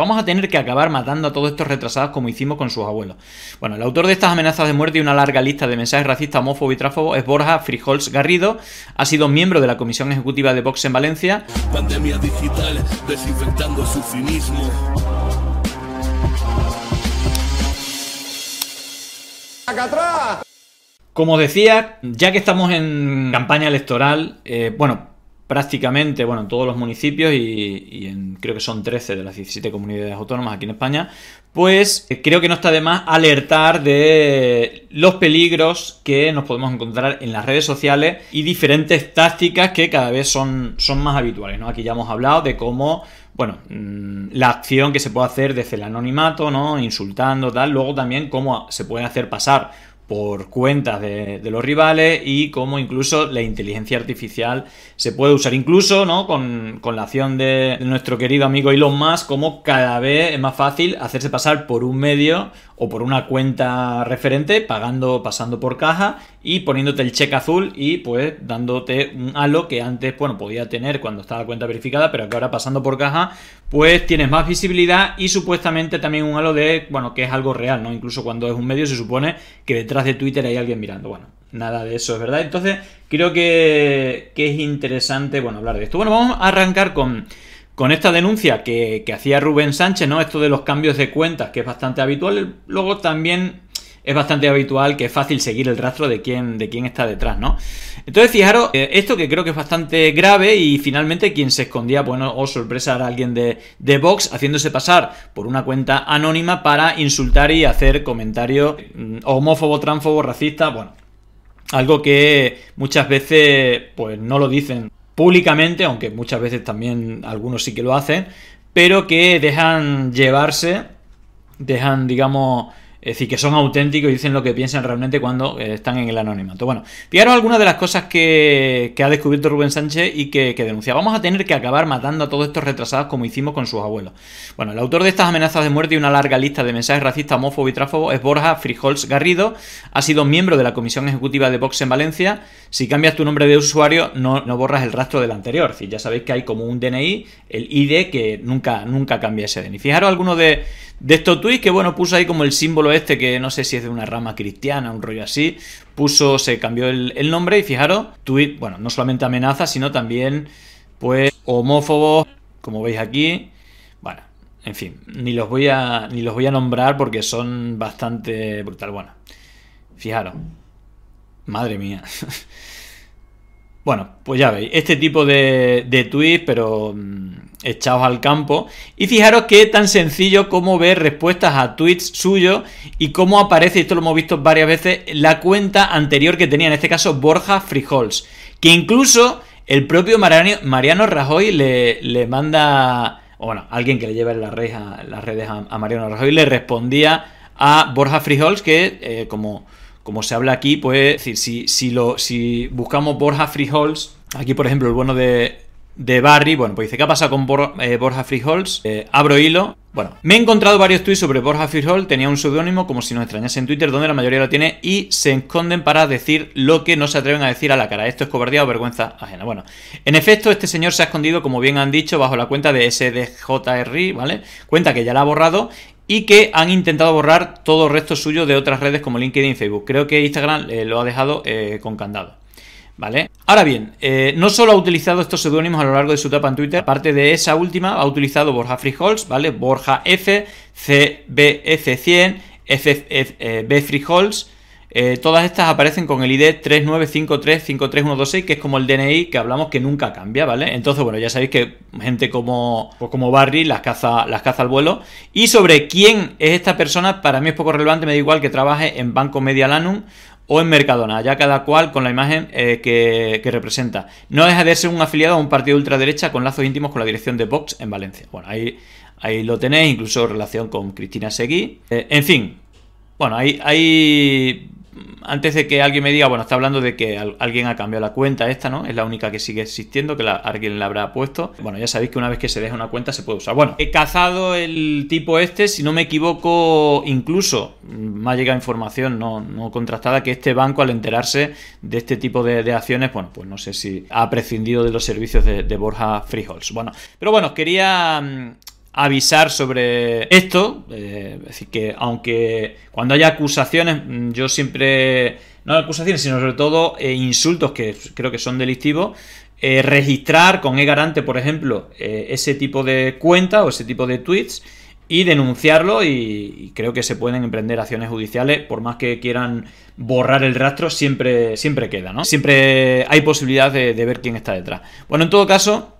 Vamos a tener que acabar matando a todos estos retrasados como hicimos con sus abuelos. Bueno, el autor de estas amenazas de muerte y una larga lista de mensajes racistas, homófobos y tráfobos es Borja Frijols Garrido. Ha sido miembro de la Comisión Ejecutiva de Vox en Valencia. Pandemia digital, desinfectando su cinismo. Como decía, ya que estamos en campaña electoral, eh, bueno, prácticamente, bueno, en todos los municipios y, en, creo que son 13 de las 17 comunidades autónomas aquí en España, pues eh, creo que no está de más alertar de los peligros que nos podemos encontrar en las redes sociales y diferentes tácticas que cada vez son, son más habituales, ¿no? Aquí ya hemos hablado de cómo bueno, mm, la acción que se puede hacer desde el anonimato, ¿no? Insultando, tal. Luego también cómo se puede hacer pasar por cuentas de, los rivales y cómo incluso la inteligencia artificial se puede usar incluso ¿no? con, la acción de, nuestro querido amigo Elon Musk como cada vez es más fácil hacerse pasar por un medio o por una cuenta referente pagando pasando por caja y poniéndote el cheque azul y pues dándote un halo que antes bueno podía tener cuando estaba la cuenta verificada pero que ahora pasando por caja pues tienes más visibilidad y supuestamente también un halo de bueno que es algo real no incluso cuando es un medio se supone que detrás de Twitter hay alguien mirando. Bueno, nada de eso es verdad. Entonces, creo que, es interesante, bueno, hablar de esto. Bueno, vamos a arrancar con, con esta denuncia que, hacía Rubén Sánchez, ¿no? Esto de los cambios de cuentas, que es bastante habitual. Luego también es bastante habitual que es fácil seguir el rastro de quién, de está detrás, ¿no? Entonces, fijaros, eh, esto que creo que es bastante grave y finalmente quien se escondía, bueno, o sorpresa, era alguien de, de Vox haciéndose pasar por una cuenta anónima para insultar y hacer comentarios mm, homófobo, transfobo, racista, bueno, algo que muchas veces pues no lo dicen públicamente, aunque muchas veces también algunos sí que lo hacen, pero que dejan llevarse, dejan, digamos, es decir, que son auténticos y dicen lo que piensan realmente cuando eh, están en el anonimato. Bueno, fijaros algunas de las cosas que, ha descubierto Rubén Sánchez y que, denuncia. Vamos a tener que acabar matando a todos estos retrasados como hicimos con sus abuelos. Bueno, el autor de estas amenazas de muerte y una larga lista de mensajes racistas, homófobos y tráfobos es Borja Frijols Garrido. Ha sido miembro de la Comisión Ejecutiva de Vox en Valencia. Si cambias tu nombre de usuario, no, no borras el rastro del anterior. Es decir, ya sabéis que hay como un DNI, el ID, que nunca, nunca cambia ese DNI. Fijaros algunos de de estos tweets que, bueno, puso ahí como el símbolo este, que no sé si es de una rama cristiana, un rollo así. Puso, se cambió el, nombre y fijaros, tweet, bueno, no solamente amenaza, sino también, pues, homófobos, como veis aquí. Bueno, en fin, ni los voy a, ni los voy a nombrar porque son bastante brutal. Bueno, fijaros. Madre mía. Bueno, pues ya veis, este tipo de, de tweets, pero mm, echados al campo. Y fijaros que tan sencillo como ver respuestas a tweets suyos y cómo aparece, esto lo hemos visto varias veces, la cuenta anterior que tenía, en este caso Borja Frijols. Que incluso el propio Mariano, Rajoy le, le manda, o bueno, alguien que le lleva las redes a, las redes a, Mariano Rajoy le respondía a Borja Frijols que, eh, como como se habla aquí, pues decir, si, lo, si buscamos Borja Freeholds, aquí por ejemplo el bueno de, de Barry, bueno, pues dice, ¿qué ha pasado con eh, Borja Freeholds? Eh, abro hilo. Bueno, me he encontrado varios tweets sobre Borja Freehold, tenía un seudónimo como si nos extrañase en Twitter, donde la mayoría lo tiene, y se esconden para decir lo que no se atreven a decir a la cara. Esto es cobardía o vergüenza ajena. Bueno, en efecto, este señor se ha escondido, como bien han dicho, bajo la cuenta de SDJRI, ¿vale? Cuenta que ya la ha borrado y que han intentado borrar todo el resto suyo de otras redes como LinkedIn y Facebook. Creo que Instagram eh, lo ha dejado eh, con candado. ¿Vale? Ahora bien, eh, no solo ha utilizado estos seudónimos a lo largo de su etapa en Twitter, aparte de esa última, ha utilizado Borja Freeholds, ¿vale? Borja F, CBF100, FB Freeholds, eh, todas estas aparecen con el ID 395353126, que es como el DNI que hablamos que nunca cambia, ¿vale? Entonces, bueno, ya sabéis que gente como, pues como Barry las caza, las caza al vuelo. Y sobre quién es esta persona, para mí es poco relevante, me da igual que trabaje en Banco Media Lanum o en Mercadona, ya cada cual con la imagen eh, que, representa. No deja de ser un afiliado a un partido de ultraderecha con lazos íntimos con la dirección de Vox en Valencia. Bueno, ahí ahí lo tenéis, incluso relación con Cristina Seguí. Eh, en fin, bueno, hay, hay antes de que alguien me diga, bueno, está hablando de que alguien ha cambiado la cuenta esta, ¿no? Es la única que sigue existiendo, que alguien la habrá puesto. Bueno, ya sabéis que una vez que se deja una cuenta se puede usar. Bueno, he cazado el tipo este, si no me equivoco, incluso me ha llegado información no, contrastada que este banco al enterarse de este tipo de, acciones, bueno, pues no sé si ha prescindido de los servicios de, Borja Frijols. Bueno, pero bueno, quería mm, avisar sobre esto. Eh, es decir, que aunque cuando haya acusaciones, mm, yo siempre. No acusaciones, sino sobre todo eh, insultos que creo que son delictivos. Eh, registrar con e-garante, por ejemplo, ese tipo de cuenta o ese tipo de tweets y denunciarlo y, creo que se pueden emprender acciones judiciales por más que quieran borrar el rastro siempre siempre queda no siempre hay posibilidad de ver quién está detrás bueno en todo caso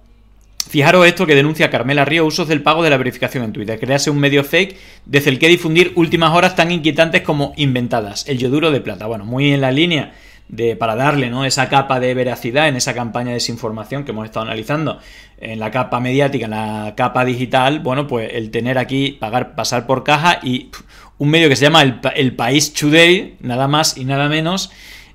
Fijaros esto que denuncia Carmela Río, usos del pago de la verificación en Twitter. Crearse un medio fake desde el que difundir últimas horas tan inquietantes como inventadas. El yoduro de plata. Bueno, muy en la línea de, para darle ¿no? esa capa de veracidad en esa campaña de desinformación que hemos estado analizando en la capa mediática, en la capa digital, bueno, pues el tener aquí, pagar, pasar por caja y un medio que se llama el, el País Today, nada más y nada menos,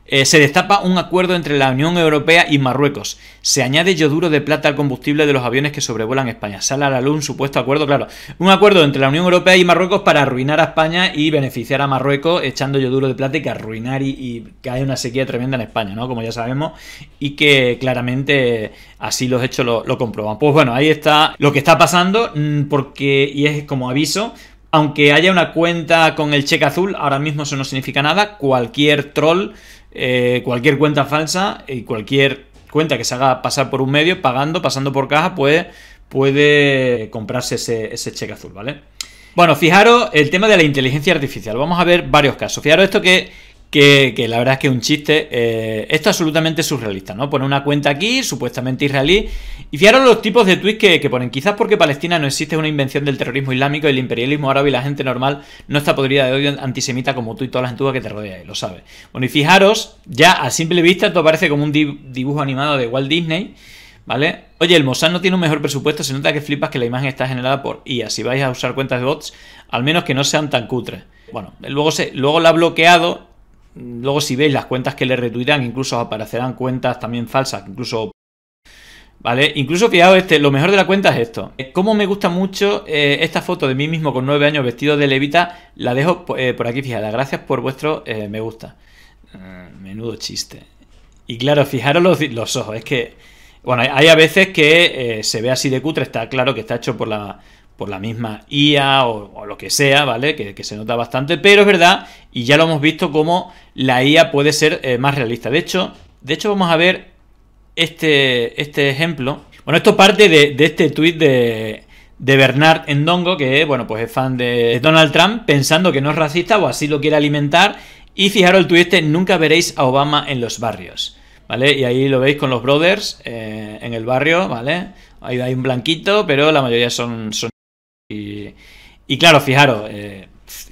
eh, se destapa un acuerdo entre la Unión Europea y Marruecos. Se añade yoduro de plata al combustible de los aviones que sobrevuelan España. Sale a la luz un supuesto acuerdo, claro. Un acuerdo entre la Unión Europea y Marruecos para arruinar a España y beneficiar a Marruecos echando yoduro de plata y que arruinar y, que hay una sequía tremenda en España, ¿no? Como ya sabemos. Y que claramente así los hechos lo, lo comprueban. Pues bueno, ahí está lo que está pasando. Mm, porque, y es como aviso, aunque haya una cuenta con el cheque azul, ahora mismo eso no significa nada. Cualquier troll eh, cualquier cuenta falsa y cualquier cuenta que se haga pasar por un medio, pagando, pasando por caja, pues puede comprarse ese, ese cheque azul, ¿vale? Bueno, fijaros el tema de la inteligencia artificial. Vamos a ver varios casos. Fijaros esto que que, la verdad es que es un chiste. Eh, esto es absolutamente surrealista, ¿no? Pone una cuenta aquí, supuestamente israelí. Y fijaros los tipos de tweets que, ponen. Quizás porque Palestina no existe una invención del terrorismo islámico, el imperialismo árabe y la gente normal no está podrida de odio antisemita como tú y toda la gente que te rodea, y lo sabes. Bueno, y fijaros, ya a simple vista esto parece como un dibujo animado de Walt Disney. ¿Vale? Oye, el Mossad no tiene un mejor presupuesto, se nota que flipas que la imagen está generada por IA. Si vais a usar cuentas de bots, al menos que no sean tan cutres. Bueno, luego, se, luego la ha bloqueado Luego si veis las cuentas que le retuitan, incluso aparecerán cuentas también falsas, incluso... ¿Vale? Incluso fijaos, este, lo mejor de la cuenta es esto. Como me gusta mucho eh, esta foto de mí mismo con 9 años vestido de levita, la dejo eh, por aquí fijada. Gracias por vuestro eh, me gusta. menudo chiste. Y claro, fijaros los, los, ojos. Es que, bueno, hay a veces que se ve así de cutre, está claro que está hecho por la, por la misma IA o, lo que sea, ¿vale? Que, se nota bastante, pero es verdad, y ya lo hemos visto como la IA puede ser eh, más realista. De hecho, de hecho vamos a ver este, este ejemplo. Bueno, esto parte de, este tuit de, de Bernard Endongo, que bueno, pues es fan de Donald Trump, pensando que no es racista o así lo quiere alimentar. Y fijaros el tuit este, nunca veréis a Obama en los barrios. ¿Vale? Y ahí lo veis con los brothers eh, en el barrio, ¿vale? Ahí hay un blanquito, pero la mayoría son y, claro, fijaros, eh,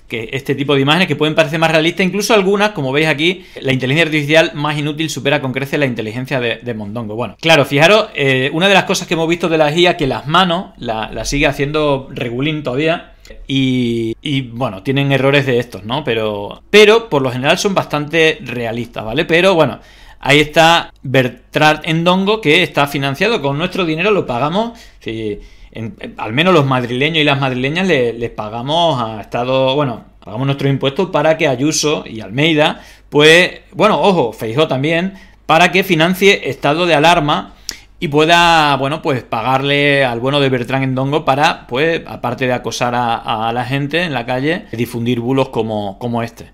que este tipo de imágenes que pueden parecer más realistas, incluso algunas, como veis aquí, la inteligencia artificial más inútil supera con creces la inteligencia de, Mondongo. Bueno, claro, fijaros, eh, una de las cosas que hemos visto de la guía que las manos la, sigue haciendo regulín todavía. Y, y, bueno, tienen errores de estos, ¿no? Pero, pero por lo general son bastante realistas, ¿vale? Pero bueno, ahí está Bertrand Endongo que está financiado con nuestro dinero, lo pagamos al menos los madrileños y las madrileñas les pagamos a Estado, bueno, pagamos nuestros impuestos para que Ayuso y Almeida, pues, bueno, ojo, Feijó también, para que financie estado de alarma y pueda, bueno, pues pagarle al bueno de Bertrán Endongo para, pues, aparte de acosar a, la gente en la calle, difundir bulos como, como este.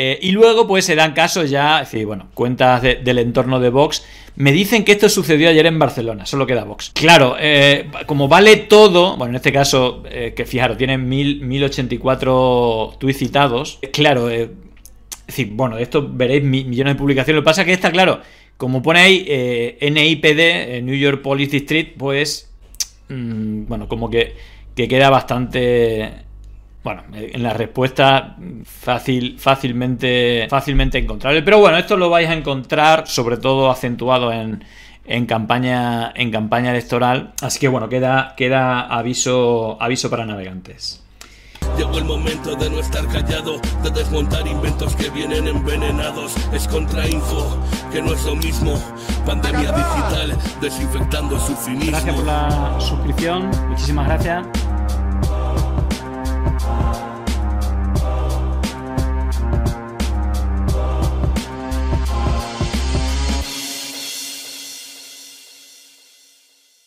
Eh, y luego, pues se dan casos ya, es decir, bueno, cuentas del entorno de Vox. Me dicen que esto sucedió ayer en Barcelona, solo queda Vox. Claro, eh, como vale todo, bueno, en este caso, eh, que fijaros, tienen 1084 tweets citados, claro, es decir, bueno, de esto veréis millones de publicaciones. Lo que pasa es que esta, claro, como pone ahí NIPD, New York Police District, pues, mm, bueno, como que, que queda bastante bueno, en la respuesta fácil, fácilmente, fácilmente encontrable. Pero bueno, esto lo vais a encontrar sobre todo acentuado en, en campaña, en campaña electoral. Así que bueno, queda, queda aviso, aviso para navegantes. Llegó el momento de no estar callado, de desmontar inventos que vienen envenenados. Es contrainfo, que no es lo mismo. Pandemia digital, desinfectando su finismo. Gracias por la suscripción, muchísimas gracias.